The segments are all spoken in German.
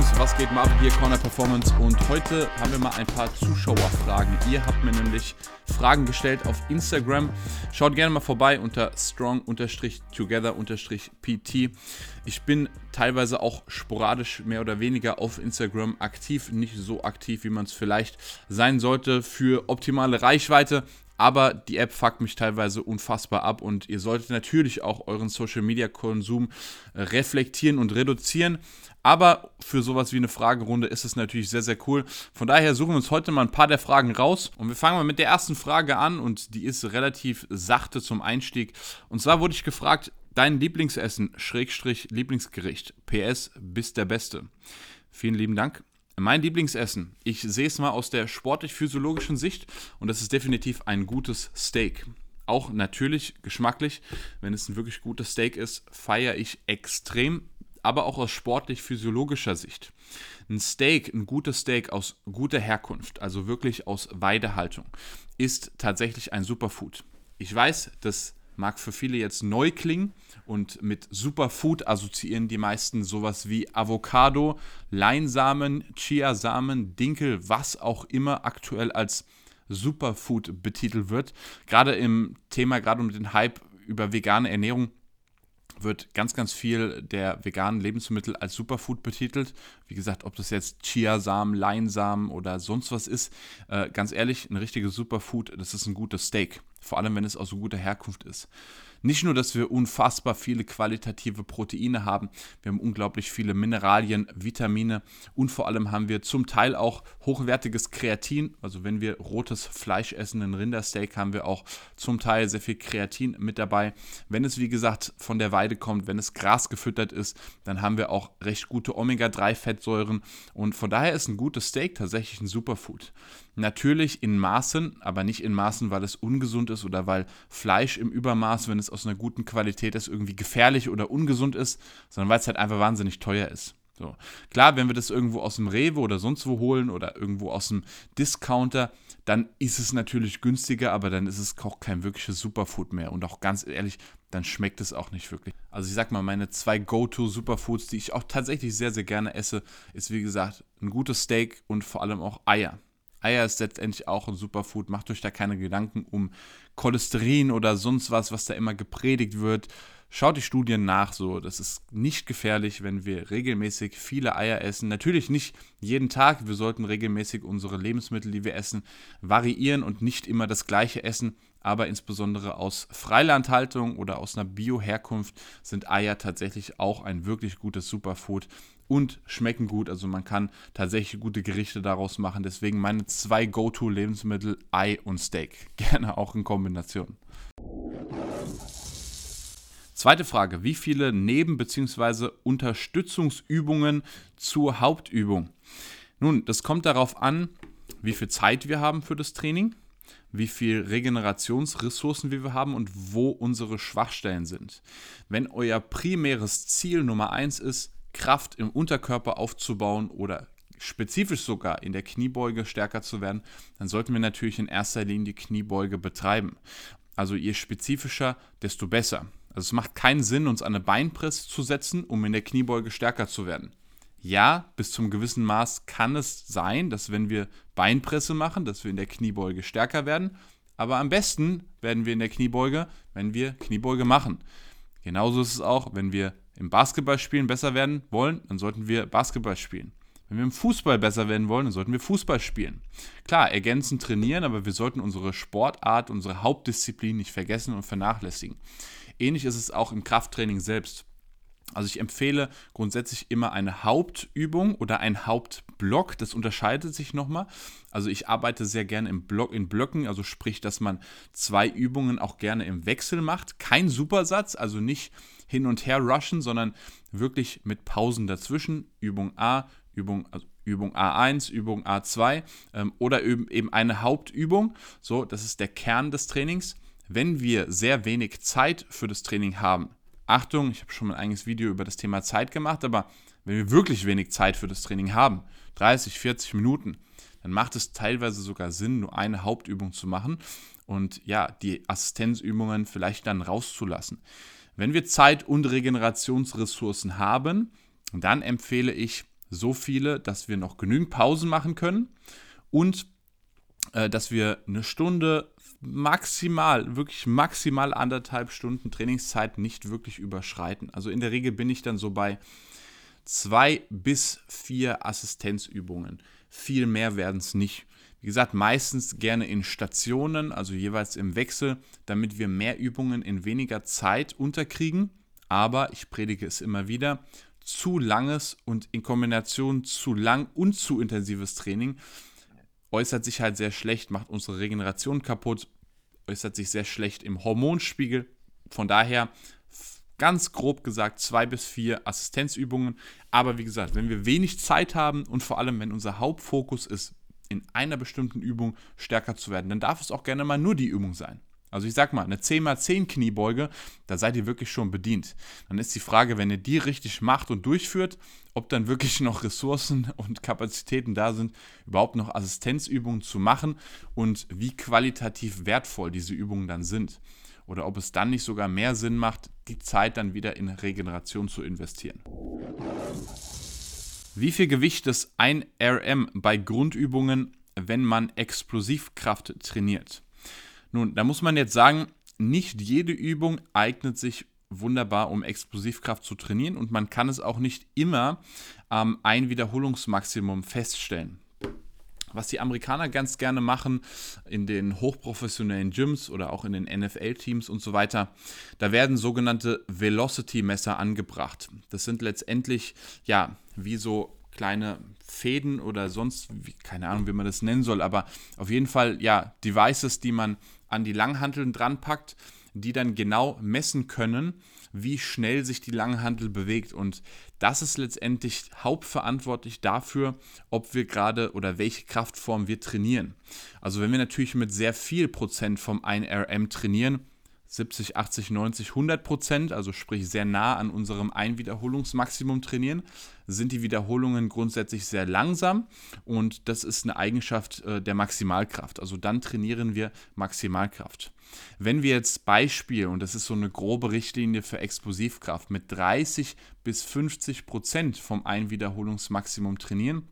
Champs, was geht? Marvin hier, Corner Performance und heute haben wir mal ein paar Zuschauerfragen. Ihr habt mir nämlich Fragen gestellt auf Instagram. Schaut gerne mal vorbei unter strong-together-pt. Ich bin teilweise auch sporadisch mehr oder weniger auf Instagram aktiv, nicht so aktiv, wie man es vielleicht sein sollte für optimale Reichweite, aber die App fuckt mich teilweise unfassbar ab und ihr solltet natürlich auch euren Social Media Konsum äh, reflektieren und reduzieren. Aber für sowas wie eine Fragerunde ist es natürlich sehr, sehr cool. Von daher suchen wir uns heute mal ein paar der Fragen raus. Und wir fangen mal mit der ersten Frage an und die ist relativ sachte zum Einstieg. Und zwar wurde ich gefragt, dein Lieblingsessen, Schrägstrich Lieblingsgericht. PS, bist der Beste. Vielen lieben Dank. Mein Lieblingsessen. Ich sehe es mal aus der sportlich-physiologischen Sicht und das ist definitiv ein gutes Steak. Auch natürlich geschmacklich, wenn es ein wirklich gutes Steak ist, feiere ich extrem, aber auch aus sportlich-physiologischer Sicht. Ein Steak, ein gutes Steak aus guter Herkunft, also wirklich aus Weidehaltung, ist tatsächlich ein Superfood. Ich weiß, dass mag für viele jetzt neu klingen und mit Superfood assoziieren die meisten sowas wie Avocado, Leinsamen, Chiasamen, Dinkel, was auch immer aktuell als Superfood betitelt wird. Gerade im Thema, gerade um den Hype über vegane Ernährung wird ganz, ganz viel der veganen Lebensmittel als Superfood betitelt. Wie gesagt, ob das jetzt Chiasamen, Leinsamen oder sonst was ist, äh, ganz ehrlich, ein richtiges Superfood, das ist ein gutes Steak. Vor allem, wenn es aus so guter Herkunft ist. Nicht nur, dass wir unfassbar viele qualitative Proteine haben, wir haben unglaublich viele Mineralien, Vitamine und vor allem haben wir zum Teil auch hochwertiges Kreatin. Also wenn wir rotes Fleisch essen, ein Rindersteak, haben wir auch zum Teil sehr viel Kreatin mit dabei. Wenn es wie gesagt von der Weide kommt, wenn es Gras gefüttert ist, dann haben wir auch recht gute Omega-3-Fettsäuren und von daher ist ein gutes Steak tatsächlich ein Superfood. Natürlich in Maßen, aber nicht in Maßen, weil es ungesund ist oder weil Fleisch im Übermaß, wenn es aus einer guten Qualität ist, irgendwie gefährlich oder ungesund ist, sondern weil es halt einfach wahnsinnig teuer ist. So. Klar, wenn wir das irgendwo aus dem Rewe oder sonst wo holen oder irgendwo aus dem Discounter, dann ist es natürlich günstiger, aber dann ist es auch kein wirkliches Superfood mehr. Und auch ganz ehrlich, dann schmeckt es auch nicht wirklich. Also ich sag mal, meine zwei Go-To-Superfoods, die ich auch tatsächlich sehr, sehr gerne esse, ist wie gesagt ein gutes Steak und vor allem auch Eier. Eier ist letztendlich auch ein Superfood. Macht euch da keine Gedanken um Cholesterin oder sonst was, was da immer gepredigt wird. Schaut die Studien nach, so. Das ist nicht gefährlich, wenn wir regelmäßig viele Eier essen. Natürlich nicht jeden Tag. Wir sollten regelmäßig unsere Lebensmittel, die wir essen, variieren und nicht immer das gleiche essen. Aber insbesondere aus Freilandhaltung oder aus einer Bio-Herkunft sind Eier tatsächlich auch ein wirklich gutes Superfood und schmecken gut. Also man kann tatsächlich gute Gerichte daraus machen. Deswegen meine zwei Go-To-Lebensmittel, Ei und Steak. Gerne auch in Kombination. Zweite Frage, wie viele Neben- bzw. Unterstützungsübungen zur Hauptübung? Nun, das kommt darauf an, wie viel Zeit wir haben für das Training, wie viel Regenerationsressourcen wir haben und wo unsere Schwachstellen sind. Wenn euer primäres Ziel Nummer eins ist, Kraft im Unterkörper aufzubauen oder spezifisch sogar in der Kniebeuge stärker zu werden, dann sollten wir natürlich in erster Linie die Kniebeuge betreiben. Also je spezifischer, desto besser. Also es macht keinen Sinn, uns an eine Beinpresse zu setzen, um in der Kniebeuge stärker zu werden. Ja, bis zum gewissen Maß kann es sein, dass wenn wir Beinpresse machen, dass wir in der Kniebeuge stärker werden. Aber am besten werden wir in der Kniebeuge, wenn wir Kniebeuge machen. Genauso ist es auch, wenn wir im Basketballspielen besser werden wollen, dann sollten wir Basketball spielen. Wenn wir im Fußball besser werden wollen, dann sollten wir Fußball spielen. Klar, ergänzend trainieren, aber wir sollten unsere Sportart, unsere Hauptdisziplin nicht vergessen und vernachlässigen. Ähnlich ist es auch im Krafttraining selbst. Also ich empfehle grundsätzlich immer eine Hauptübung oder ein Hauptblock. Das unterscheidet sich nochmal. Also ich arbeite sehr gerne im Block, in Blöcken, also sprich, dass man zwei Übungen auch gerne im Wechsel macht. Kein Supersatz, also nicht hin und her rushen, sondern wirklich mit Pausen dazwischen. Übung A, Übung, also Übung A1, Übung A2 ähm, oder eben eine Hauptübung. So, das ist der Kern des Trainings wenn wir sehr wenig Zeit für das Training haben, Achtung, ich habe schon mal ein eigenes Video über das Thema Zeit gemacht, aber wenn wir wirklich wenig Zeit für das Training haben, 30, 40 Minuten, dann macht es teilweise sogar Sinn, nur eine Hauptübung zu machen und ja, die Assistenzübungen vielleicht dann rauszulassen. Wenn wir Zeit und Regenerationsressourcen haben, dann empfehle ich so viele, dass wir noch genügend Pausen machen können und dass wir eine Stunde maximal, wirklich maximal anderthalb Stunden Trainingszeit nicht wirklich überschreiten. Also in der Regel bin ich dann so bei zwei bis vier Assistenzübungen. Viel mehr werden es nicht. Wie gesagt, meistens gerne in Stationen, also jeweils im Wechsel, damit wir mehr Übungen in weniger Zeit unterkriegen. Aber ich predige es immer wieder, zu langes und in Kombination zu lang und zu intensives Training äußert sich halt sehr schlecht, macht unsere Regeneration kaputt, äußert sich sehr schlecht im Hormonspiegel. Von daher ganz grob gesagt zwei bis vier Assistenzübungen. Aber wie gesagt, wenn wir wenig Zeit haben und vor allem wenn unser Hauptfokus ist, in einer bestimmten Übung stärker zu werden, dann darf es auch gerne mal nur die Übung sein. Also ich sag mal, eine 10x10 Kniebeuge, da seid ihr wirklich schon bedient. Dann ist die Frage, wenn ihr die richtig macht und durchführt, ob dann wirklich noch Ressourcen und Kapazitäten da sind, überhaupt noch Assistenzübungen zu machen und wie qualitativ wertvoll diese Übungen dann sind. Oder ob es dann nicht sogar mehr Sinn macht, die Zeit dann wieder in Regeneration zu investieren. Wie viel Gewicht ist ein RM bei Grundübungen, wenn man Explosivkraft trainiert? Nun, da muss man jetzt sagen, nicht jede Übung eignet sich wunderbar, um Explosivkraft zu trainieren und man kann es auch nicht immer ähm, ein Wiederholungsmaximum feststellen. Was die Amerikaner ganz gerne machen in den hochprofessionellen Gyms oder auch in den NFL-Teams und so weiter, da werden sogenannte Velocity-Messer angebracht. Das sind letztendlich ja wie so kleine Fäden oder sonst, keine Ahnung, wie man das nennen soll, aber auf jeden Fall ja Devices, die man an die Langhanteln dran packt, die dann genau messen können, wie schnell sich die Langhantel bewegt. Und das ist letztendlich hauptverantwortlich dafür, ob wir gerade oder welche Kraftform wir trainieren. Also wenn wir natürlich mit sehr viel Prozent vom 1RM trainieren, 70, 80, 90, 100 Prozent, also sprich sehr nah an unserem Einwiederholungsmaximum trainieren, sind die Wiederholungen grundsätzlich sehr langsam und das ist eine Eigenschaft äh, der Maximalkraft. Also dann trainieren wir Maximalkraft. Wenn wir jetzt Beispiel, und das ist so eine grobe Richtlinie für Explosivkraft, mit 30 bis 50 Prozent vom Einwiederholungsmaximum trainieren,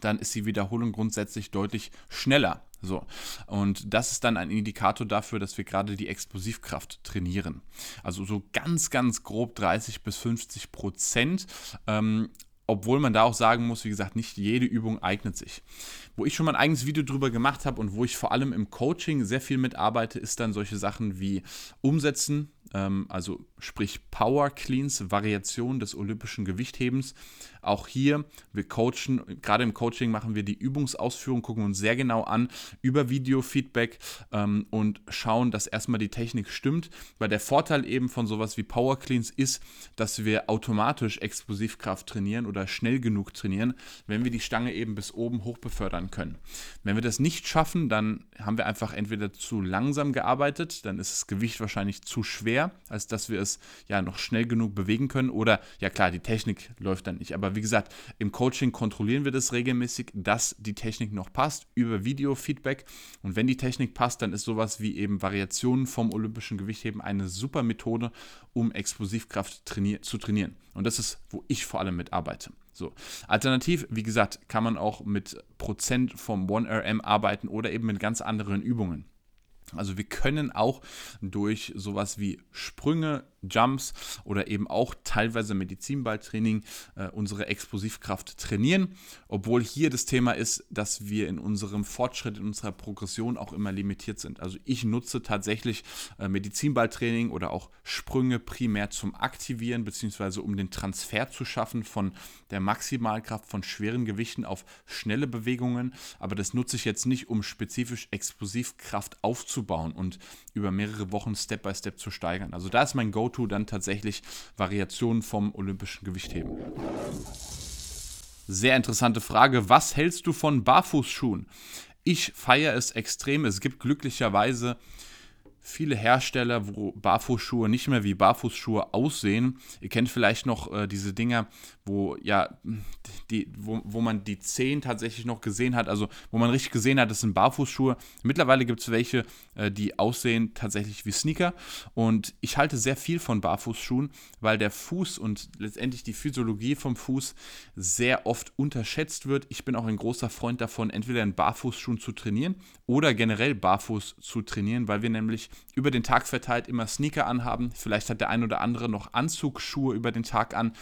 dann ist die Wiederholung grundsätzlich deutlich schneller. So. Und das ist dann ein Indikator dafür, dass wir gerade die Explosivkraft trainieren. Also so ganz, ganz grob 30 bis 50 Prozent. Ähm, obwohl man da auch sagen muss, wie gesagt, nicht jede Übung eignet sich. Wo ich schon mal ein eigenes Video drüber gemacht habe und wo ich vor allem im Coaching sehr viel mitarbeite, ist dann solche Sachen wie Umsetzen, ähm, also sprich Power Cleans, Variation des olympischen Gewichthebens. Auch hier, wir coachen, gerade im Coaching machen wir die Übungsausführung, gucken uns sehr genau an über Video-Feedback ähm, und schauen, dass erstmal die Technik stimmt. Weil der Vorteil eben von sowas wie Power Cleans ist, dass wir automatisch Explosivkraft trainieren oder schnell genug trainieren, wenn wir die Stange eben bis oben hoch befördern können. Wenn wir das nicht schaffen, dann haben wir einfach entweder zu langsam gearbeitet, dann ist das Gewicht wahrscheinlich zu schwer, als dass wir es ja noch schnell genug bewegen können oder ja klar, die Technik läuft dann nicht, aber wie gesagt, im Coaching kontrollieren wir das regelmäßig, dass die Technik noch passt über Video-Feedback. Und wenn die Technik passt, dann ist sowas wie eben Variationen vom olympischen Gewichtheben eine super Methode, um Explosivkraft trainier zu trainieren. Und das ist, wo ich vor allem mit arbeite. So. Alternativ, wie gesagt, kann man auch mit Prozent vom 1RM arbeiten oder eben mit ganz anderen Übungen. Also wir können auch durch sowas wie Sprünge, Jumps oder eben auch teilweise Medizinballtraining äh, unsere Explosivkraft trainieren, obwohl hier das Thema ist, dass wir in unserem Fortschritt, in unserer Progression auch immer limitiert sind. Also ich nutze tatsächlich äh, Medizinballtraining oder auch Sprünge primär zum Aktivieren bzw. um den Transfer zu schaffen von der Maximalkraft von schweren Gewichten auf schnelle Bewegungen, aber das nutze ich jetzt nicht, um spezifisch Explosivkraft aufzubauen und über mehrere Wochen Step by Step zu steigern. Also da ist mein Go Go-To dann tatsächlich Variationen vom olympischen Gewichtheben. Sehr interessante Frage. Was hältst du von Barfußschuhen? Ich feiere es extrem. Es gibt glücklicherweise viele Hersteller, wo Barfußschuhe nicht mehr wie Barfußschuhe aussehen. Ihr kennt vielleicht noch äh, diese Dinger, wo ja die, wo, wo man die Zehen tatsächlich noch gesehen hat, also wo man richtig gesehen hat, das sind Barfußschuhe. Mittlerweile gibt es welche, äh, die aussehen tatsächlich wie Sneaker. Und ich halte sehr viel von Barfußschuhen, weil der Fuß und letztendlich die Physiologie vom Fuß sehr oft unterschätzt wird. Ich bin auch ein großer Freund davon, entweder in Barfußschuhen zu trainieren oder generell barfuß zu trainieren, weil wir nämlich über den Tag verteilt immer Sneaker anhaben. Vielleicht hat der ein oder andere noch Anzugsschuhe über den Tag an,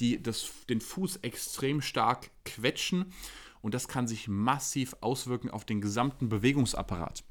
die das, den Fuß extrem stark quetschen und das kann sich massiv auswirken auf den gesamten Bewegungsapparat.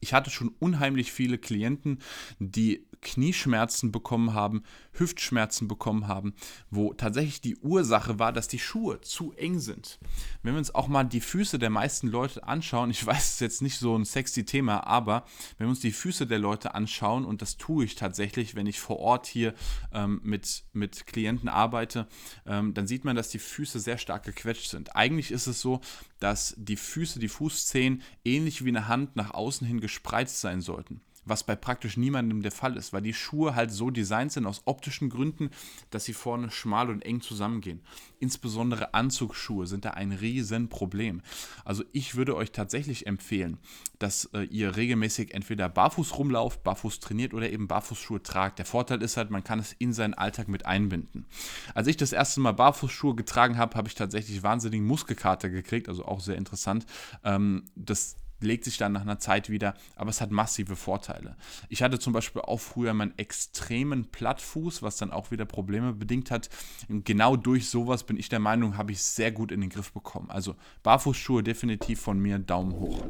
Ich hatte schon unheimlich viele Klienten, die Knieschmerzen bekommen haben, Hüftschmerzen bekommen haben, wo tatsächlich die Ursache war, dass die Schuhe zu eng sind. Wenn wir uns auch mal die Füße der meisten Leute anschauen, ich weiß, es ist jetzt nicht so ein sexy Thema, aber wenn wir uns die Füße der Leute anschauen, und das tue ich tatsächlich, wenn ich vor Ort hier ähm, mit, mit Klienten arbeite, ähm, dann sieht man, dass die Füße sehr stark gequetscht sind. Eigentlich ist es so, dass die Füße, die Fußzehen ähnlich wie eine Hand nach außen hin gespreizt sein sollten was bei praktisch niemandem der Fall ist, weil die Schuhe halt so designt sind aus optischen Gründen, dass sie vorne schmal und eng zusammengehen. Insbesondere Anzugsschuhe sind da ein Riesenproblem. Also ich würde euch tatsächlich empfehlen, dass äh, ihr regelmäßig entweder barfuß rumlauft, barfuß trainiert oder eben Barfußschuhe tragt. Der Vorteil ist halt, man kann es in seinen Alltag mit einbinden. Als ich das erste Mal Barfußschuhe getragen habe, habe ich tatsächlich wahnsinnigen Muskelkater gekriegt, also auch sehr interessant. Ähm, das legt sich dann nach einer Zeit wieder, aber es hat massive Vorteile. Ich hatte zum Beispiel auch früher meinen extremen Plattfuß, was dann auch wieder Probleme bedingt hat. Und genau durch sowas bin ich der Meinung, habe ich sehr gut in den Griff bekommen. Also Barfußschuhe definitiv von mir Daumen hoch.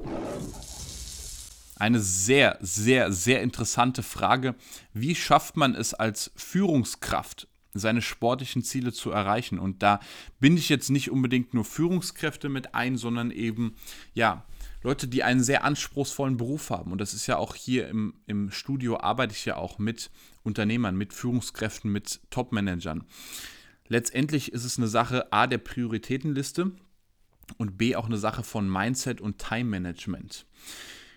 Eine sehr, sehr, sehr interessante Frage. Wie schafft man es als Führungskraft, seine sportlichen Ziele zu erreichen? Und da binde ich jetzt nicht unbedingt nur Führungskräfte mit ein, sondern eben, ja, Leute, die einen sehr anspruchsvollen Beruf haben. Und das ist ja auch hier im, im Studio, arbeite ich ja auch mit Unternehmern, mit Führungskräften, mit Top-Managern. Letztendlich ist es eine Sache A der Prioritätenliste und B auch eine Sache von Mindset und Time-Management.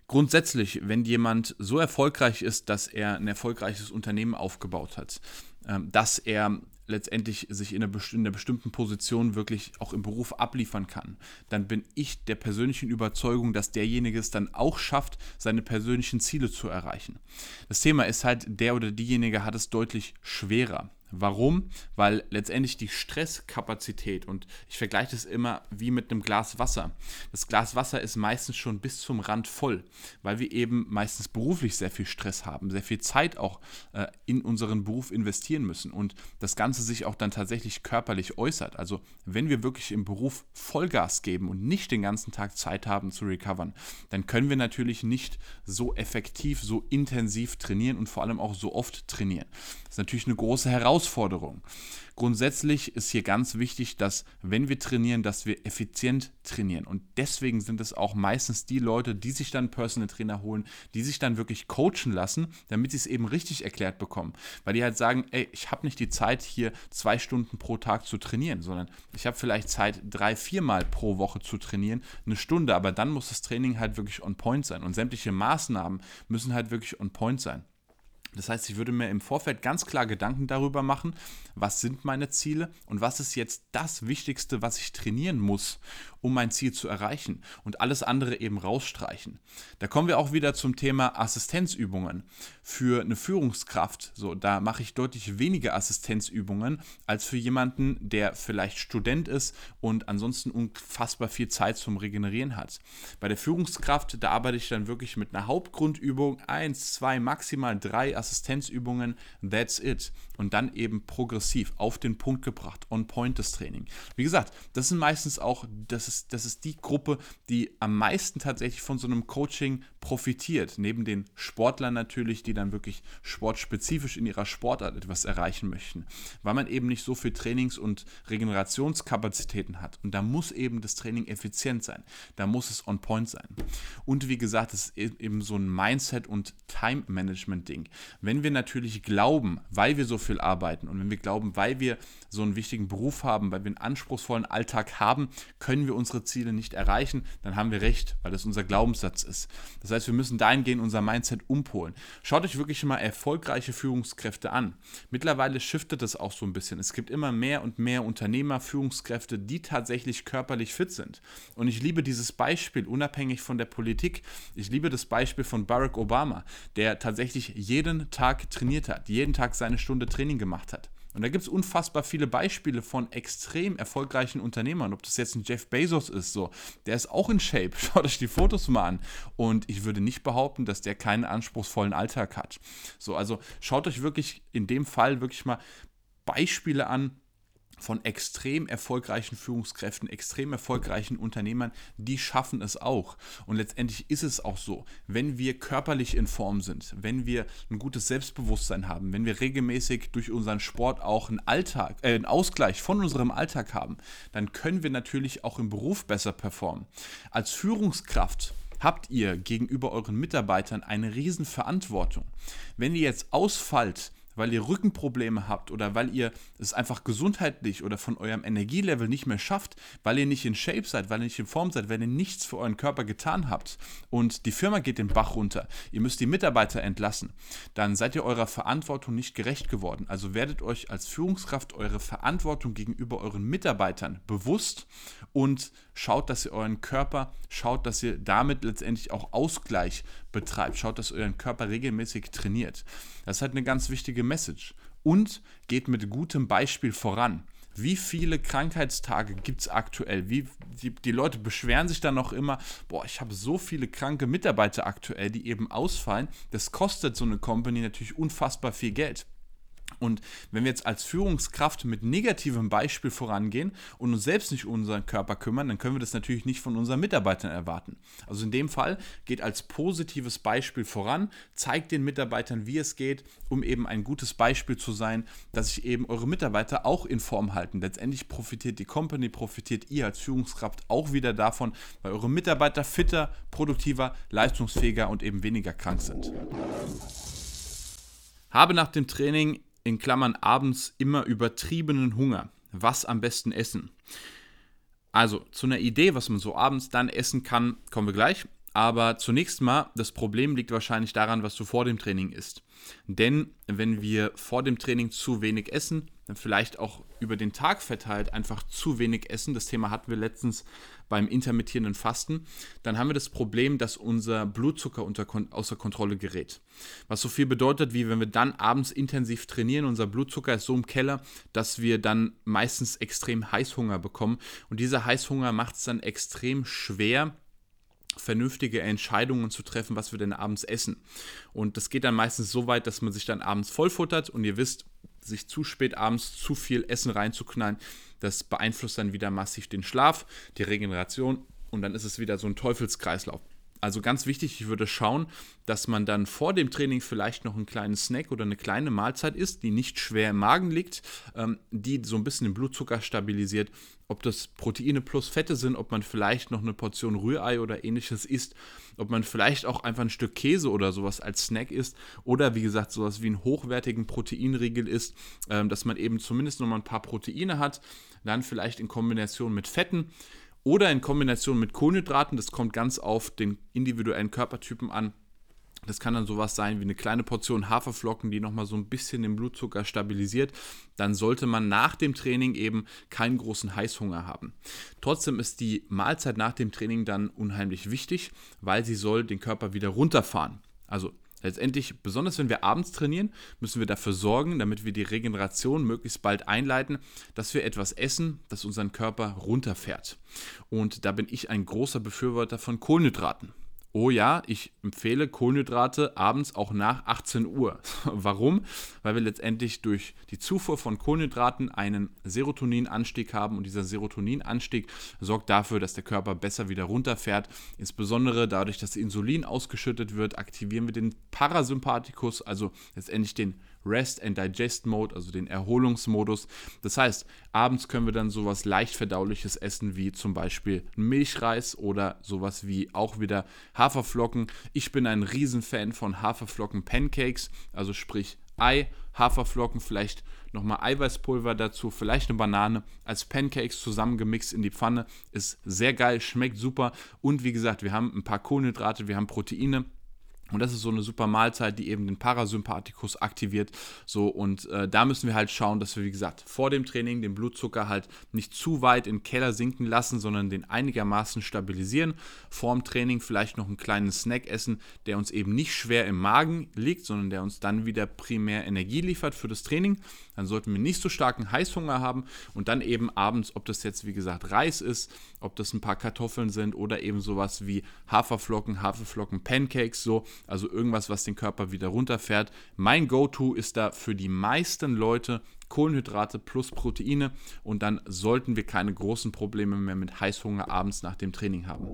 Grundsätzlich, wenn jemand so erfolgreich ist, dass er ein erfolgreiches Unternehmen aufgebaut hat, ähm, dass er letztendlich sich in einer, in einer, bestimmten Position wirklich auch im Beruf abliefern kann, dann bin ich der persönlichen Überzeugung, dass derjenige es dann auch schafft, seine persönlichen Ziele zu erreichen. Das Thema ist halt, der oder diejenige hat es deutlich schwerer. Warum? Weil letztendlich die Stresskapazität, und ich vergleiche das immer wie mit einem Glas Wasser. Das Glas Wasser ist meistens schon bis zum Rand voll, weil wir eben meistens beruflich sehr viel Stress haben, sehr viel Zeit auch äh, in unseren Beruf investieren müssen und das Ganze sich auch dann tatsächlich körperlich äußert. Also wenn wir wirklich im Beruf Vollgas geben und nicht den ganzen Tag Zeit haben zu recovern, dann können wir natürlich nicht so effektiv, so intensiv trainieren und vor allem auch so oft trainieren. Das ist natürlich eine große Herausforderung Herausforderung. Grundsätzlich ist hier ganz wichtig, dass wenn wir trainieren, dass wir effizient trainieren. Und deswegen sind es auch meistens die Leute, die sich dann Personal Trainer holen, die sich dann wirklich coachen lassen, damit sie es eben richtig erklärt bekommen. Weil die halt sagen, ey, ich habe nicht die Zeit, hier zwei Stunden pro Tag zu trainieren, sondern ich habe vielleicht Zeit, drei, viermal pro Woche zu trainieren, eine Stunde, aber dann muss das Training halt wirklich on point sein. Und sämtliche Maßnahmen müssen halt wirklich on point sein. Das heißt, ich würde mir im Vorfeld ganz klar Gedanken darüber machen, was sind meine Ziele und was ist jetzt das Wichtigste, was ich trainieren muss, um mein Ziel zu erreichen und alles andere eben rausstreichen. Da kommen wir auch wieder zum Thema Assistenzübungen. Für eine Führungskraft, so da mache ich deutlich weniger Assistenzübungen als für jemanden, der vielleicht Student ist und ansonsten unfassbar viel Zeit zum Regenerieren hat. Bei der Führungskraft, da arbeite ich dann wirklich mit einer Hauptgrundübung, eins, zwei, maximal drei Assistenzübungen, that's it. Und dann eben progressiv auf den Punkt gebracht, on point das Training. Wie gesagt, das sind meistens auch, das ist, das ist die Gruppe, die am meisten tatsächlich von so einem Coaching profitiert. Neben den Sportlern natürlich, die dann wirklich sportspezifisch in ihrer Sportart etwas erreichen möchten. Weil man eben nicht so viel Trainings- und Regenerationskapazitäten hat. Und da muss eben das Training effizient sein. Da muss es on point sein. Und wie gesagt, es ist eben so ein Mindset- und Time-Management-Ding. Wenn wir natürlich glauben, weil wir so viel arbeiten und wenn wir glauben, weil wir so einen wichtigen Beruf haben, weil wir einen anspruchsvollen Alltag haben, können wir unsere Ziele nicht erreichen, dann haben wir recht, weil das unser Glaubenssatz ist. Das heißt, wir müssen dahingehend unser Mindset umpolen. Schaut euch wirklich mal erfolgreiche Führungskräfte an. Mittlerweile shiftet es auch so ein bisschen. Es gibt immer mehr und mehr Unternehmer, Führungskräfte, die tatsächlich körperlich fit sind. Und ich liebe dieses Beispiel, unabhängig von der Politik. Ich liebe das Beispiel von Barack Obama, der tatsächlich jeden Tag trainiert hat, jeden Tag seine Stunde Training gemacht hat. Und da gibt es unfassbar viele Beispiele von extrem erfolgreichen Unternehmern. Ob das jetzt ein Jeff Bezos ist, so, der ist auch in Shape. Schaut euch die Fotos mal an. Und ich würde nicht behaupten, dass der keinen anspruchsvollen Alltag hat. So, also schaut euch wirklich in dem Fall wirklich mal Beispiele an, von extrem erfolgreichen Führungskräften, extrem erfolgreichen Unternehmern, die schaffen es auch. Und letztendlich ist es auch so, wenn wir körperlich in Form sind, wenn wir ein gutes Selbstbewusstsein haben, wenn wir regelmäßig durch unseren Sport auch einen Alltag, äh, einen Ausgleich von unserem Alltag haben, dann können wir natürlich auch im Beruf besser performen. Als Führungskraft habt ihr gegenüber euren Mitarbeitern eine Riesenverantwortung. Wenn ihr jetzt ausfallt, weil ihr Rückenprobleme habt oder weil ihr es einfach gesundheitlich oder von eurem Energielevel nicht mehr schafft, weil ihr nicht in Shape seid, weil ihr nicht in Form seid, weil ihr nichts für euren Körper getan habt und die Firma geht den Bach runter, ihr müsst die Mitarbeiter entlassen, dann seid ihr eurer Verantwortung nicht gerecht geworden. Also werdet euch als Führungskraft eure Verantwortung gegenüber euren Mitarbeitern bewusst und schaut, dass ihr euren Körper, schaut, dass ihr damit letztendlich auch Ausgleich betreibt, schaut, dass ihr euren Körper regelmäßig trainiert. Das ist halt eine ganz wichtige Message. Und geht mit gutem Beispiel voran. Wie viele Krankheitstage gibt es aktuell? Wie, die, die, Leute beschweren sich dann noch immer, boah, ich habe so viele kranke Mitarbeiter aktuell, die eben ausfallen. Das kostet so eine Company natürlich unfassbar viel Geld. Und wenn wir jetzt als Führungskraft mit negativem Beispiel vorangehen und uns selbst nicht um unseren Körper kümmern, dann können wir das natürlich nicht von unseren Mitarbeitern erwarten. Also in dem Fall geht als positives Beispiel voran, zeigt den Mitarbeitern, wie es geht, um eben ein gutes Beispiel zu sein, dass sich eben eure Mitarbeiter auch in Form halten. Letztendlich profitiert die Company, profitiert ihr als Führungskraft auch wieder davon, weil eure Mitarbeiter fitter, produktiver, leistungsfähiger und eben weniger krank sind. Habe nach dem Training in Klammern abends immer übertriebenen Hunger. Was am besten essen? Also zu einer Idee, was man so abends dann essen kann, kommen wir gleich. Aber zunächst mal, das Problem liegt wahrscheinlich daran, was du vor dem Training isst. Denn wenn wir vor dem Training zu wenig essen, dann vielleicht auch über den Tag verteilt einfach zu wenig essen, das Thema hatten wir letztens beim intermittierenden Fasten, dann haben wir das Problem, dass unser Blutzucker unter, außer Kontrolle gerät. Was so viel bedeutet, wie wenn wir dann abends intensiv trainieren, unser Blutzucker ist so im Keller, dass wir dann meistens extrem Heißhunger bekommen. Und dieser Heißhunger macht es dann extrem schwer, vernünftige Entscheidungen zu treffen, was wir denn abends essen. Und das geht dann meistens so weit, dass man sich dann abends vollfuttert und ihr wisst, sich zu spät abends zu viel Essen reinzuknallen, das beeinflusst dann wieder massiv den Schlaf, die Regeneration und dann ist es wieder so ein Teufelskreislauf. Also ganz wichtig, ich würde schauen, dass man dann vor dem Training vielleicht noch einen kleinen Snack oder eine kleine Mahlzeit isst, die nicht schwer im Magen liegt, ähm, die so ein bisschen den Blutzucker stabilisiert. Ob das Proteine plus Fette sind, ob man vielleicht noch eine Portion Rührei oder ähnliches isst, ob man vielleicht auch einfach ein Stück Käse oder sowas als Snack isst oder wie gesagt sowas wie einen hochwertigen Proteinriegel isst, ähm, dass man eben zumindest noch mal ein paar Proteine hat, dann vielleicht in Kombination mit Fetten oder in Kombination mit Kohlenhydraten. Das kommt ganz auf den individuellen Körpertypen an. Das kann dann sowas sein wie eine kleine Portion Haferflocken, die nochmal so ein bisschen den Blutzucker stabilisiert. Dann sollte man nach dem Training eben keinen großen Heißhunger haben. Trotzdem ist die Mahlzeit nach dem Training dann unheimlich wichtig, weil sie soll den Körper wieder runterfahren. Also Letztendlich, besonders wenn wir abends trainieren, müssen wir dafür sorgen, damit wir die Regeneration möglichst bald einleiten, dass wir etwas essen, das unseren Körper runterfährt. Und da bin ich ein großer Befürworter von Kohlenhydraten. Oh ja, ich empfehle Kohlenhydrate abends auch nach 18 Uhr. Warum? Weil wir letztendlich durch die Zufuhr von Kohlenhydraten einen Serotoninanstieg haben und dieser Serotoninanstieg sorgt dafür, dass der Körper besser wieder runterfährt. Insbesondere dadurch, dass Insulin ausgeschüttet wird, aktivieren wir den Parasympathikus, also letztendlich den Rest and Digest Mode, also den Erholungsmodus. Das heißt, abends können wir dann sowas leicht verdauliches essen wie zum Beispiel Milchreis oder sowas wie auch wieder Haferflocken. Ich bin ein Riesenfan von Haferflocken Pancakes, also sprich Ei, Haferflocken, vielleicht nochmal Eiweißpulver dazu, vielleicht eine Banane als Pancakes zusammengemixt in die Pfanne. Ist sehr geil, schmeckt super. Und wie gesagt, wir haben ein paar Kohlenhydrate, wir haben Proteine. Und das ist so eine super Mahlzeit, die eben den Parasympathikus aktiviert. So, und äh, da müssen wir halt schauen, dass wir, wie gesagt, vor dem Training den Blutzucker halt nicht zu weit in den Keller sinken lassen, sondern den einigermaßen stabilisieren. Vor dem Training vielleicht noch einen kleinen Snack essen, der uns eben nicht schwer im Magen liegt, sondern der uns dann wieder primär Energie liefert für das Training. Dann sollten wir nicht so starken Heißhunger haben und dann eben abends, ob das jetzt, wie gesagt, Reis ist, ob das ein paar Kartoffeln sind oder eben sowas wie Haferflocken, Haferflocken, Pancakes, so also irgendwas, was den Körper wieder runterfährt. Mein Go-To ist da für die meisten Leute Kohlenhydrate plus Proteine und dann sollten wir keine großen Probleme mehr mit Heißhunger abends nach dem Training haben.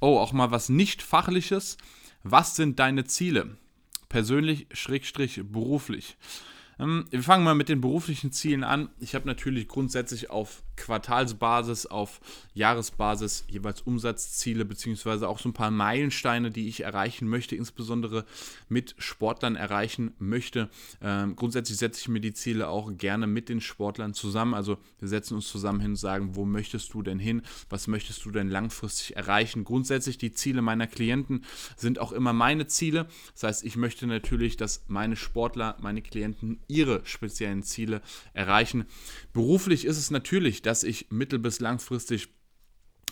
Oh, auch mal was nicht fachliches. Was sind deine Ziele? Persönlich, schrägstrich, beruflich. Ähm, wir fangen mal mit den beruflichen Zielen an. Ich habe natürlich grundsätzlich auf Quartalsbasis, auf Jahresbasis jeweils Umsatzziele beziehungsweise auch so ein paar Meilensteine, die ich erreichen möchte, insbesondere mit Sportlern erreichen möchte. Ähm, grundsätzlich setze ich mir die Ziele auch gerne mit den Sportlern zusammen. Also wir setzen uns zusammen hin und sagen, wo möchtest du denn hin? Was möchtest du denn langfristig erreichen? Grundsätzlich die Ziele meiner Klienten sind auch immer meine Ziele. Das heißt, ich möchte natürlich, dass meine Sportler, meine Klienten ihre speziellen Ziele erreichen. Beruflich ist es natürlich, dass ich mittel- bis langfristig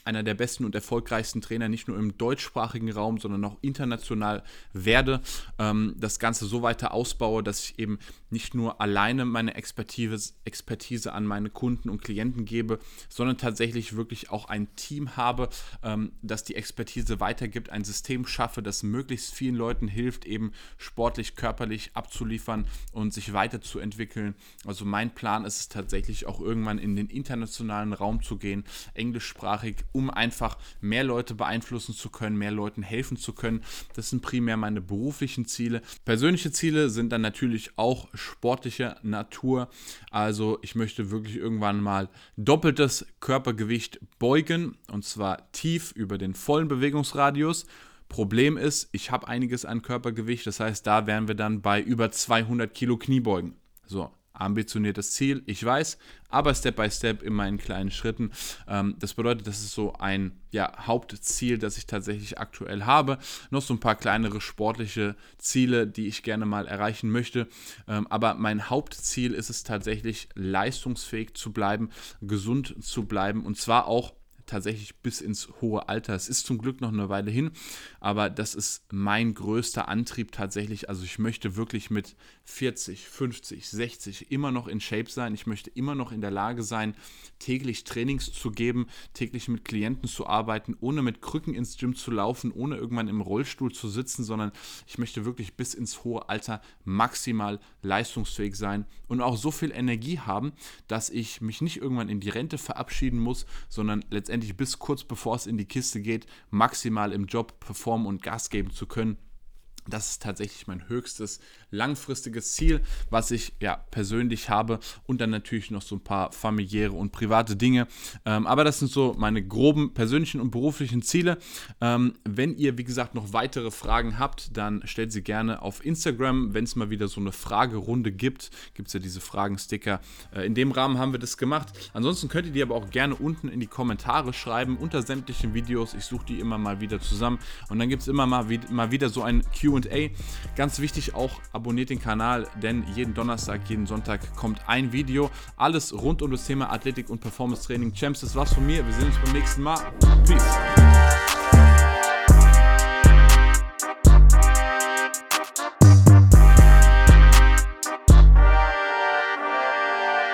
einer der besten und erfolgreichsten Trainer, nicht nur im deutschsprachigen Raum, sondern auch international werde, ähm, das Ganze so weiter ausbaue, dass ich eben nicht nur alleine meine Expertise, Expertise an meine Kunden und Klienten gebe, sondern tatsächlich wirklich auch ein Team habe, ähm, das die Expertise weitergibt, ein System schaffe, das möglichst vielen Leuten hilft, eben sportlich, körperlich abzuliefern und sich weiterzuentwickeln. Also mein Plan ist es tatsächlich auch irgendwann in den internationalen Raum zu gehen, englischsprachig um einfach mehr Leute beeinflussen zu können, mehr Leuten helfen zu können. Das sind primär meine beruflichen Ziele. Persönliche Ziele sind dann natürlich auch sportlicher Natur. Also ich möchte wirklich irgendwann mal doppeltes Körpergewicht beugen und zwar tief über den vollen Bewegungsradius. Problem ist, ich habe einiges an Körpergewicht, das heißt, da wären wir dann bei über 200 Kilo Kniebeugen. So, ambitioniertes Ziel, ich weiß, aber Step by Step immer in kleinen Schritten. Ähm, das bedeutet, das ist so ein ja, Hauptziel, das ich tatsächlich aktuell habe. Noch so ein paar kleinere sportliche Ziele, die ich gerne mal erreichen möchte. Ähm, aber mein Hauptziel ist es tatsächlich, leistungsfähig zu bleiben, gesund zu bleiben und zwar auch tatsächlich bis ins hohe Alter. Es ist zum Glück noch eine Weile hin, aber das ist mein größter Antrieb tatsächlich. Also ich möchte wirklich mit 40, 50, 60 immer noch in Shape sein. Ich möchte immer noch in der Lage sein, täglich Trainings zu geben, täglich mit Klienten zu arbeiten, ohne mit Krücken ins Gym zu laufen, ohne irgendwann im Rollstuhl zu sitzen, sondern ich möchte wirklich bis ins hohe Alter maximal leistungsfähig sein und auch so viel Energie haben, dass ich mich nicht irgendwann in die Rente verabschieden muss, sondern letztendlich letztendlich bis kurz bevor es in die Kiste geht, maximal im Job performen und Gas geben zu können. Das ist tatsächlich mein höchstes langfristiges Ziel, was ich ja persönlich habe und dann natürlich noch so ein paar familiäre und private Dinge. Ähm, aber das sind so meine groben persönlichen und beruflichen Ziele. Ähm, wenn ihr, wie gesagt, noch weitere Fragen habt, dann stellt sie gerne auf Instagram. Wenn es mal wieder so eine Fragerunde gibt, gibt es ja diese Fragensticker. Äh, in dem Rahmen haben wir das gemacht. Ansonsten könnt ihr die aber auch gerne unten in die Kommentare schreiben unter sämtlichen Videos. Ich suche die immer mal wieder zusammen und dann gibt es immer mal, mal wieder so ein QA. Ganz wichtig auch abonniert den Kanal, denn jeden Donnerstag, jeden Sonntag kommt ein Video. Alles rund um das Thema Athletik und Performance Training. Champs, das war's von mir. Wir sehen uns beim nächsten Mal. Peace.